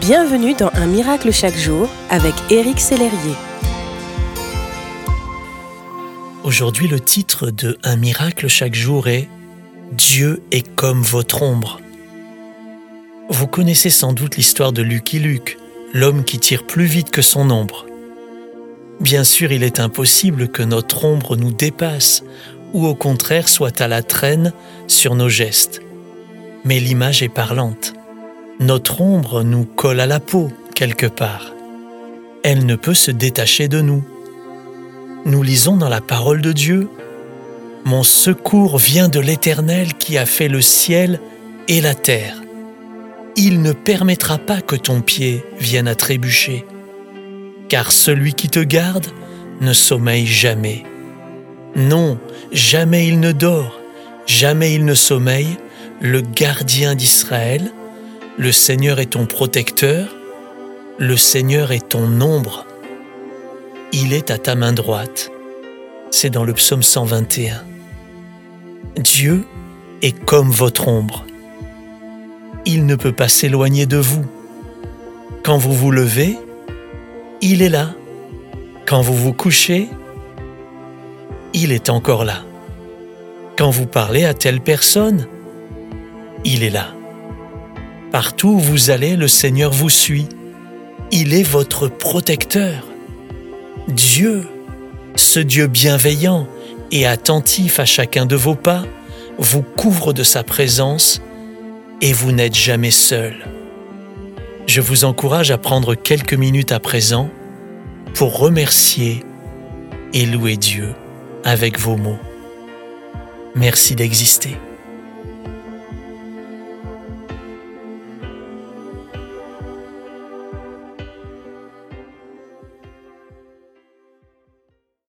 Bienvenue dans Un miracle chaque jour avec Éric Sellerier. Aujourd'hui, le titre de Un miracle chaque jour est Dieu est comme votre ombre. Vous connaissez sans doute l'histoire de Lucky Luke, l'homme qui tire plus vite que son ombre. Bien sûr, il est impossible que notre ombre nous dépasse ou au contraire soit à la traîne sur nos gestes. Mais l'image est parlante. Notre ombre nous colle à la peau quelque part. Elle ne peut se détacher de nous. Nous lisons dans la parole de Dieu Mon secours vient de l'Éternel qui a fait le ciel et la terre. Il ne permettra pas que ton pied vienne à trébucher, car celui qui te garde ne sommeille jamais. Non, jamais il ne dort, jamais il ne sommeille, le gardien d'Israël, le Seigneur est ton protecteur, le Seigneur est ton ombre. Il est à ta main droite. C'est dans le psaume 121. Dieu est comme votre ombre. Il ne peut pas s'éloigner de vous. Quand vous vous levez, il est là. Quand vous vous couchez, il est encore là. Quand vous parlez à telle personne, il est là. Partout où vous allez, le Seigneur vous suit. Il est votre protecteur. Dieu, ce Dieu bienveillant et attentif à chacun de vos pas, vous couvre de sa présence et vous n'êtes jamais seul. Je vous encourage à prendre quelques minutes à présent pour remercier et louer Dieu avec vos mots. Merci d'exister.